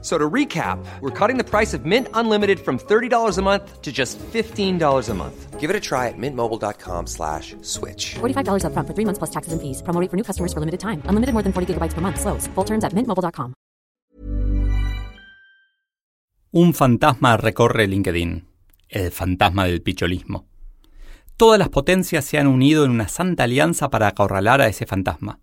So to recap, we're cutting the price of Mint Unlimited from $30 a month to just $15 a month. Give it a try at mintmobile.com slash switch. $45 upfront for three months plus taxes and fees. Promo rate for new customers for limited time. Unlimited more than 40 gigabytes per month. Slows. Full terms at mintmobile.com. Un fantasma recorre LinkedIn. El fantasma del picholismo. Todas las potencias se han unido en una santa alianza para acorralar a ese fantasma.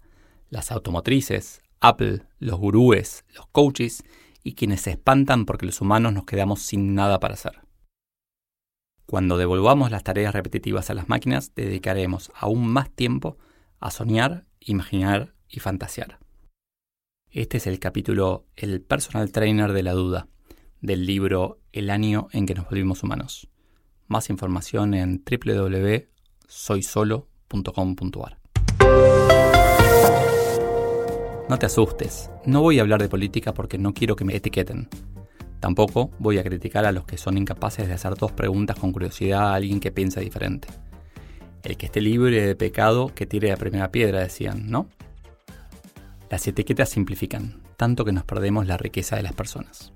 Las automotrices, Apple, los gurúes, los coaches y quienes se espantan porque los humanos nos quedamos sin nada para hacer. Cuando devolvamos las tareas repetitivas a las máquinas, dedicaremos aún más tiempo a soñar, imaginar y fantasear. Este es el capítulo El personal trainer de la duda del libro El año en que nos volvimos humanos. Más información en www.soysolo.com.ar. No te asustes, no voy a hablar de política porque no quiero que me etiqueten. Tampoco voy a criticar a los que son incapaces de hacer dos preguntas con curiosidad a alguien que piensa diferente. El que esté libre de pecado que tire la primera piedra, decían, ¿no? Las etiquetas simplifican, tanto que nos perdemos la riqueza de las personas.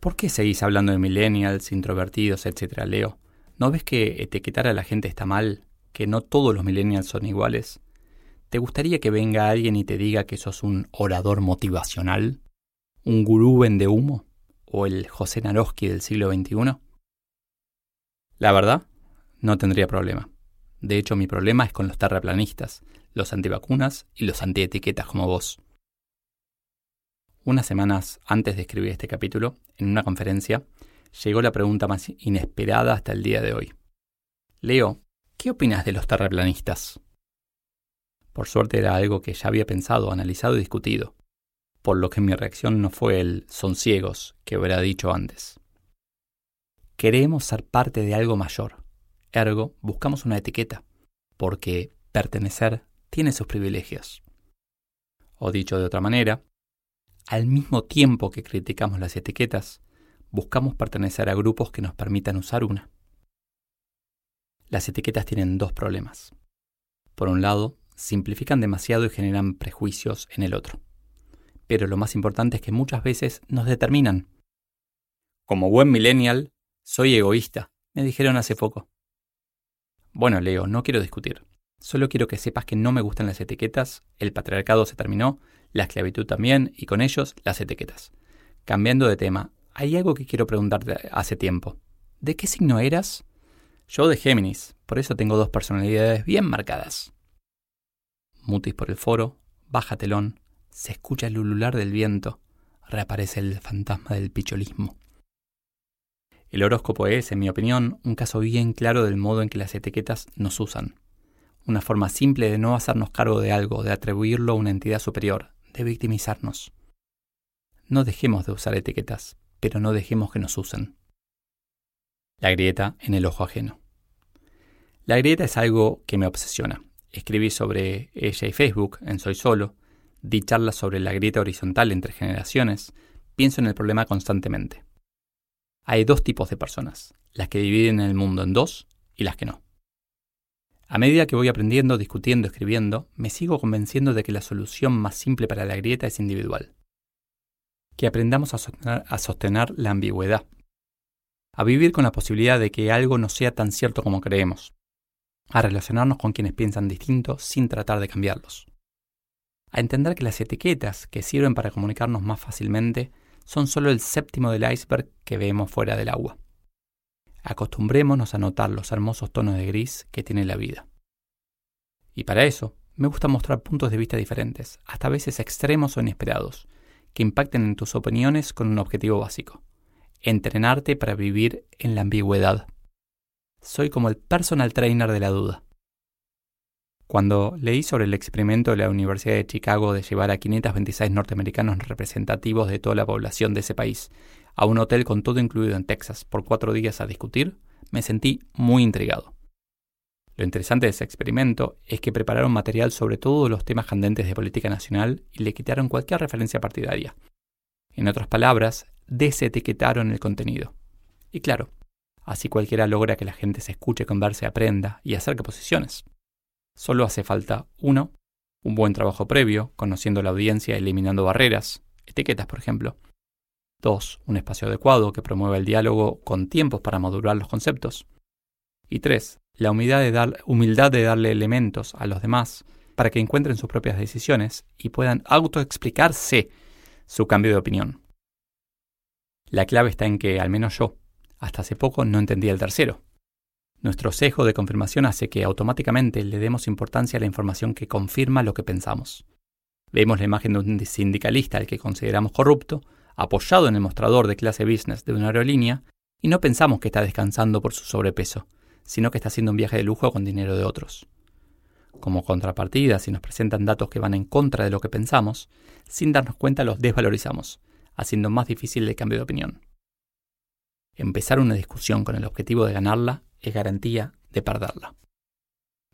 ¿Por qué seguís hablando de millennials, introvertidos, etcétera, Leo? ¿No ves que etiquetar a la gente está mal? ¿Que no todos los millennials son iguales? ¿Te gustaría que venga alguien y te diga que sos un orador motivacional? ¿Un gurú vende humo? ¿O el José Naroski del siglo XXI? La verdad, no tendría problema. De hecho, mi problema es con los terraplanistas, los antivacunas y los antietiquetas como vos. Unas semanas antes de escribir este capítulo, en una conferencia, llegó la pregunta más inesperada hasta el día de hoy. Leo, ¿qué opinas de los terraplanistas? Por suerte era algo que ya había pensado, analizado y discutido, por lo que mi reacción no fue el son ciegos que hubiera dicho antes. Queremos ser parte de algo mayor, ergo buscamos una etiqueta, porque pertenecer tiene sus privilegios. O dicho de otra manera, al mismo tiempo que criticamos las etiquetas, buscamos pertenecer a grupos que nos permitan usar una. Las etiquetas tienen dos problemas. Por un lado, simplifican demasiado y generan prejuicios en el otro. Pero lo más importante es que muchas veces nos determinan. Como buen millennial, soy egoísta, me dijeron hace poco. Bueno, Leo, no quiero discutir. Solo quiero que sepas que no me gustan las etiquetas, el patriarcado se terminó, la esclavitud también, y con ellos las etiquetas. Cambiando de tema, hay algo que quiero preguntarte hace tiempo. ¿De qué signo eras? Yo de Géminis, por eso tengo dos personalidades bien marcadas mutis por el foro, baja telón, se escucha el ulular del viento, reaparece el fantasma del picholismo. El horóscopo es, en mi opinión, un caso bien claro del modo en que las etiquetas nos usan. Una forma simple de no hacernos cargo de algo, de atribuirlo a una entidad superior, de victimizarnos. No dejemos de usar etiquetas, pero no dejemos que nos usen. La grieta en el ojo ajeno. La grieta es algo que me obsesiona escribí sobre ella y Facebook en Soy Solo, di charlas sobre la grieta horizontal entre generaciones, pienso en el problema constantemente. Hay dos tipos de personas, las que dividen el mundo en dos y las que no. A medida que voy aprendiendo, discutiendo, escribiendo, me sigo convenciendo de que la solución más simple para la grieta es individual. Que aprendamos a sostener, a sostener la ambigüedad, a vivir con la posibilidad de que algo no sea tan cierto como creemos, a relacionarnos con quienes piensan distinto sin tratar de cambiarlos, a entender que las etiquetas que sirven para comunicarnos más fácilmente son solo el séptimo del iceberg que vemos fuera del agua. Acostumbrémonos a notar los hermosos tonos de gris que tiene la vida. Y para eso, me gusta mostrar puntos de vista diferentes, hasta a veces extremos o inesperados, que impacten en tus opiniones con un objetivo básico, entrenarte para vivir en la ambigüedad. Soy como el personal trainer de la duda. Cuando leí sobre el experimento de la Universidad de Chicago de llevar a 526 norteamericanos representativos de toda la población de ese país a un hotel con todo incluido en Texas por cuatro días a discutir, me sentí muy intrigado. Lo interesante de ese experimento es que prepararon material sobre todos los temas candentes de política nacional y le quitaron cualquier referencia partidaria. En otras palabras, desetiquetaron el contenido. Y claro, así cualquiera logra que la gente se escuche, converse, aprenda y acerque posiciones. Solo hace falta, uno, un buen trabajo previo, conociendo la audiencia, eliminando barreras, etiquetas por ejemplo. Dos, un espacio adecuado que promueva el diálogo con tiempos para madurar los conceptos. Y tres, la humildad de, dar, humildad de darle elementos a los demás para que encuentren sus propias decisiones y puedan autoexplicarse su cambio de opinión. La clave está en que, al menos yo, hasta hace poco no entendía el tercero. Nuestro sesgo de confirmación hace que automáticamente le demos importancia a la información que confirma lo que pensamos. Vemos la imagen de un sindicalista al que consideramos corrupto, apoyado en el mostrador de clase business de una aerolínea, y no pensamos que está descansando por su sobrepeso, sino que está haciendo un viaje de lujo con dinero de otros. Como contrapartida, si nos presentan datos que van en contra de lo que pensamos, sin darnos cuenta los desvalorizamos, haciendo más difícil el cambio de opinión. Empezar una discusión con el objetivo de ganarla es garantía de perderla.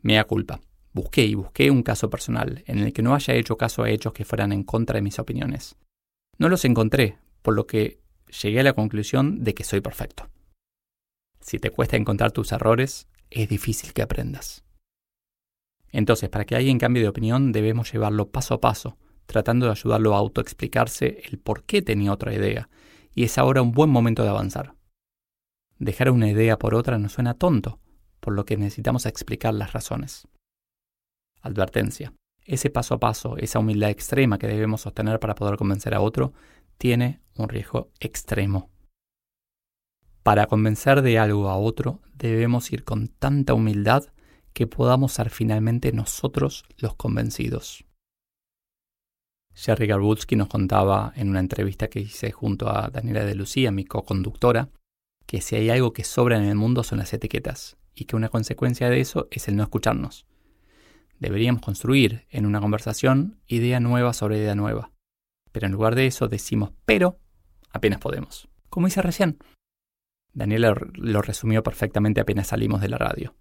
Mea culpa. Busqué y busqué un caso personal en el que no haya hecho caso a hechos que fueran en contra de mis opiniones. No los encontré, por lo que llegué a la conclusión de que soy perfecto. Si te cuesta encontrar tus errores, es difícil que aprendas. Entonces, para que alguien cambie de opinión, debemos llevarlo paso a paso, tratando de ayudarlo a autoexplicarse el por qué tenía otra idea, y es ahora un buen momento de avanzar. Dejar una idea por otra nos suena tonto, por lo que necesitamos explicar las razones. Advertencia. Ese paso a paso, esa humildad extrema que debemos sostener para poder convencer a otro, tiene un riesgo extremo. Para convencer de algo a otro debemos ir con tanta humildad que podamos ser finalmente nosotros los convencidos. Jerry Garbutsky nos contaba en una entrevista que hice junto a Daniela de Lucía, mi co-conductora, que si hay algo que sobra en el mundo son las etiquetas, y que una consecuencia de eso es el no escucharnos. Deberíamos construir en una conversación idea nueva sobre idea nueva, pero en lugar de eso decimos pero apenas podemos. Como hice recién, Daniela lo resumió perfectamente apenas salimos de la radio.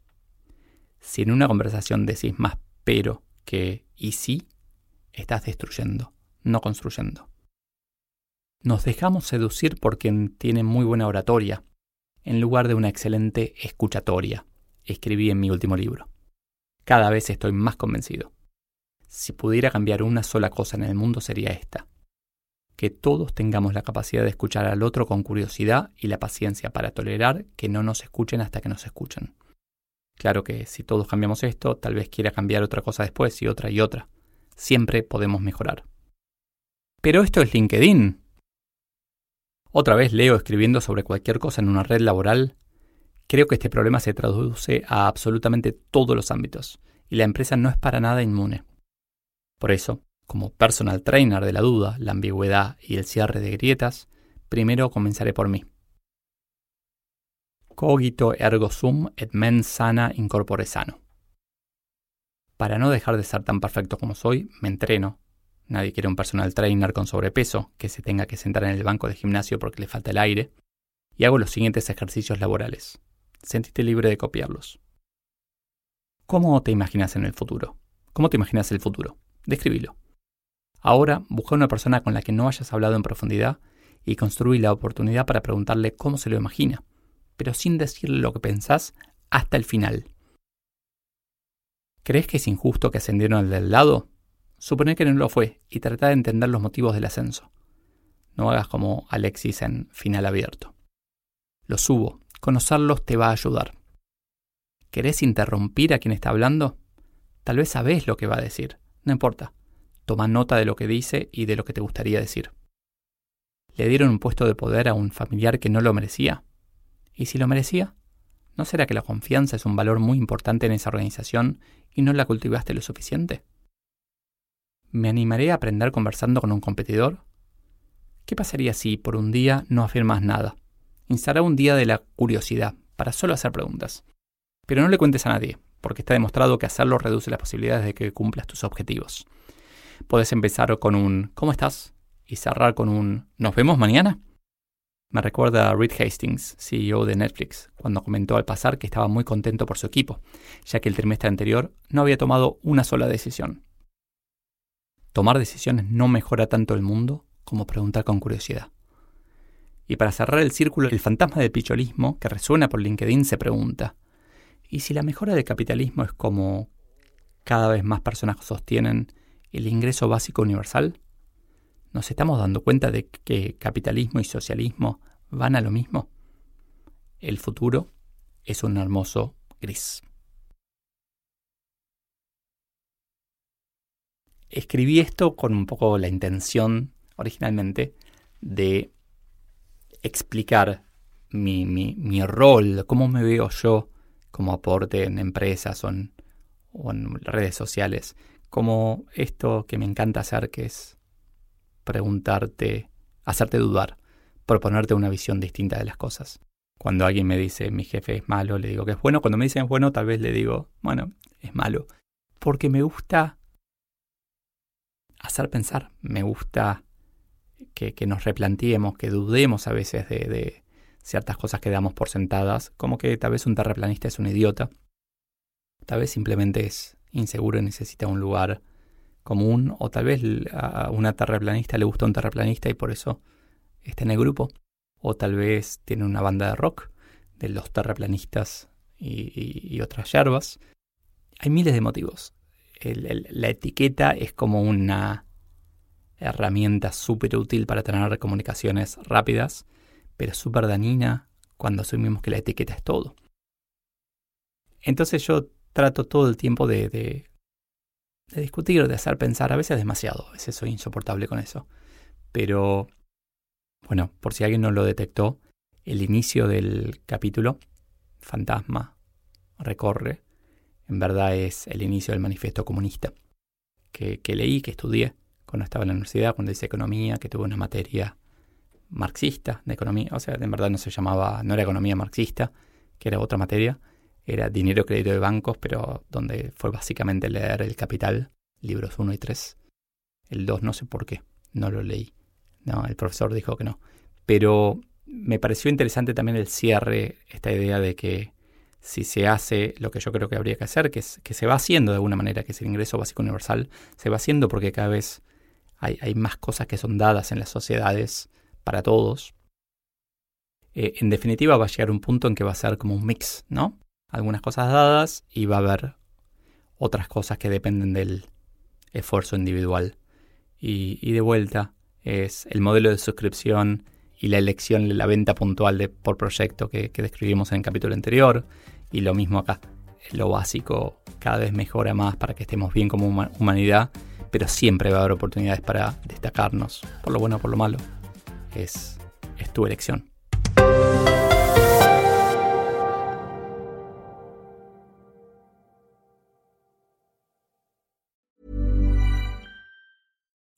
Si en una conversación decís más pero que y sí, estás destruyendo, no construyendo. Nos dejamos seducir por quien tiene muy buena oratoria, en lugar de una excelente escuchatoria, escribí en mi último libro. Cada vez estoy más convencido. Si pudiera cambiar una sola cosa en el mundo sería esta que todos tengamos la capacidad de escuchar al otro con curiosidad y la paciencia para tolerar que no nos escuchen hasta que nos escuchen. Claro que si todos cambiamos esto, tal vez quiera cambiar otra cosa después y otra y otra. Siempre podemos mejorar. Pero esto es LinkedIn. Otra vez leo escribiendo sobre cualquier cosa en una red laboral. Creo que este problema se traduce a absolutamente todos los ámbitos, y la empresa no es para nada inmune. Por eso, como personal trainer de la duda, la ambigüedad y el cierre de grietas, primero comenzaré por mí. Cogito ergo sum et mens sana incorpore sano. Para no dejar de ser tan perfecto como soy, me entreno. Nadie quiere un personal trainer con sobrepeso que se tenga que sentar en el banco de gimnasio porque le falta el aire. Y hago los siguientes ejercicios laborales. Sentite libre de copiarlos. ¿Cómo te imaginas en el futuro? ¿Cómo te imaginas el futuro? Describilo. Ahora busca una persona con la que no hayas hablado en profundidad y construí la oportunidad para preguntarle cómo se lo imagina, pero sin decirle lo que pensás hasta el final. ¿Crees que es injusto que ascendieron al del lado? Supone que no lo fue y trata de entender los motivos del ascenso. No hagas como Alexis en final abierto. Lo subo. Conocerlos te va a ayudar. ¿Querés interrumpir a quien está hablando? Tal vez sabés lo que va a decir. No importa. Toma nota de lo que dice y de lo que te gustaría decir. ¿Le dieron un puesto de poder a un familiar que no lo merecía? ¿Y si lo merecía? ¿No será que la confianza es un valor muy importante en esa organización y no la cultivaste lo suficiente? ¿Me animaré a aprender conversando con un competidor? ¿Qué pasaría si por un día no afirmas nada? Instala un día de la curiosidad para solo hacer preguntas. Pero no le cuentes a nadie, porque está demostrado que hacerlo reduce las posibilidades de que cumplas tus objetivos. Puedes empezar con un ¿Cómo estás? y cerrar con un ¿Nos vemos mañana? Me recuerda a Reed Hastings, CEO de Netflix, cuando comentó al pasar que estaba muy contento por su equipo, ya que el trimestre anterior no había tomado una sola decisión. Tomar decisiones no mejora tanto el mundo como preguntar con curiosidad. Y para cerrar el círculo, el fantasma del picholismo, que resuena por LinkedIn, se pregunta, ¿y si la mejora del capitalismo es como cada vez más personas sostienen el ingreso básico universal? ¿Nos estamos dando cuenta de que capitalismo y socialismo van a lo mismo? El futuro es un hermoso gris. Escribí esto con un poco la intención originalmente de explicar mi, mi, rol, cómo me veo yo como aporte en empresas o en, o en redes sociales, como esto que me encanta hacer, que es preguntarte, hacerte dudar, proponerte una visión distinta de las cosas. Cuando alguien me dice mi jefe es malo, le digo que es bueno. Cuando me dicen es bueno, tal vez le digo, bueno, es malo. Porque me gusta hacer pensar, me gusta que, nos replanteemos, que dudemos a veces de, ciertas cosas que damos por sentadas, como que tal vez un terraplanista es un idiota, tal vez simplemente es inseguro y necesita un lugar común, o tal vez a una terraplanista le gusta un terraplanista y por eso está en el grupo, o tal vez tiene una banda de rock de los terraplanistas y, otras yerbas. Hay miles de motivos. La etiqueta es como una herramienta súper útil para tener comunicaciones rápidas, pero súper dañina cuando asumimos que la etiqueta es todo. Entonces yo trato todo el tiempo de de discutir, de hacer pensar, a veces demasiado, a veces soy insoportable con eso. Pero, bueno, por si alguien no lo detectó, el inicio del capítulo, Fantasma, recorre, en verdad es el inicio del manifiesto comunista, que, leí, que estudié cuando estaba en la universidad, cuando hice economía, que tuve una materia marxista de economía, o sea, en verdad no se llamaba, no era economía marxista, que era otra materia, era Dinero, Crédito de Bancos, pero donde fue básicamente leer El Capital, libros 1 y 3. El 2 no sé por qué, no lo leí. No, el profesor dijo que no. Pero me pareció interesante también el cierre, esta idea de que si se hace lo que yo creo que habría que hacer, que, es, que se va haciendo de alguna manera, que es el ingreso básico universal, se va haciendo porque cada vez hay, más cosas que son dadas en las sociedades para todos. Eh, en definitiva va a llegar un punto en que va a ser como un mix, ¿no? algunas cosas dadas y va a haber otras cosas que dependen del esfuerzo individual. Y, de vuelta, es el modelo de suscripción y la elección, la venta puntual de, por proyecto que, describimos en el capítulo anterior. Y lo mismo acá. Lo básico cada vez mejora más para que estemos bien como humanidad, pero siempre va a haber oportunidades para destacarnos, por lo bueno o por lo malo. Es, es tu elección.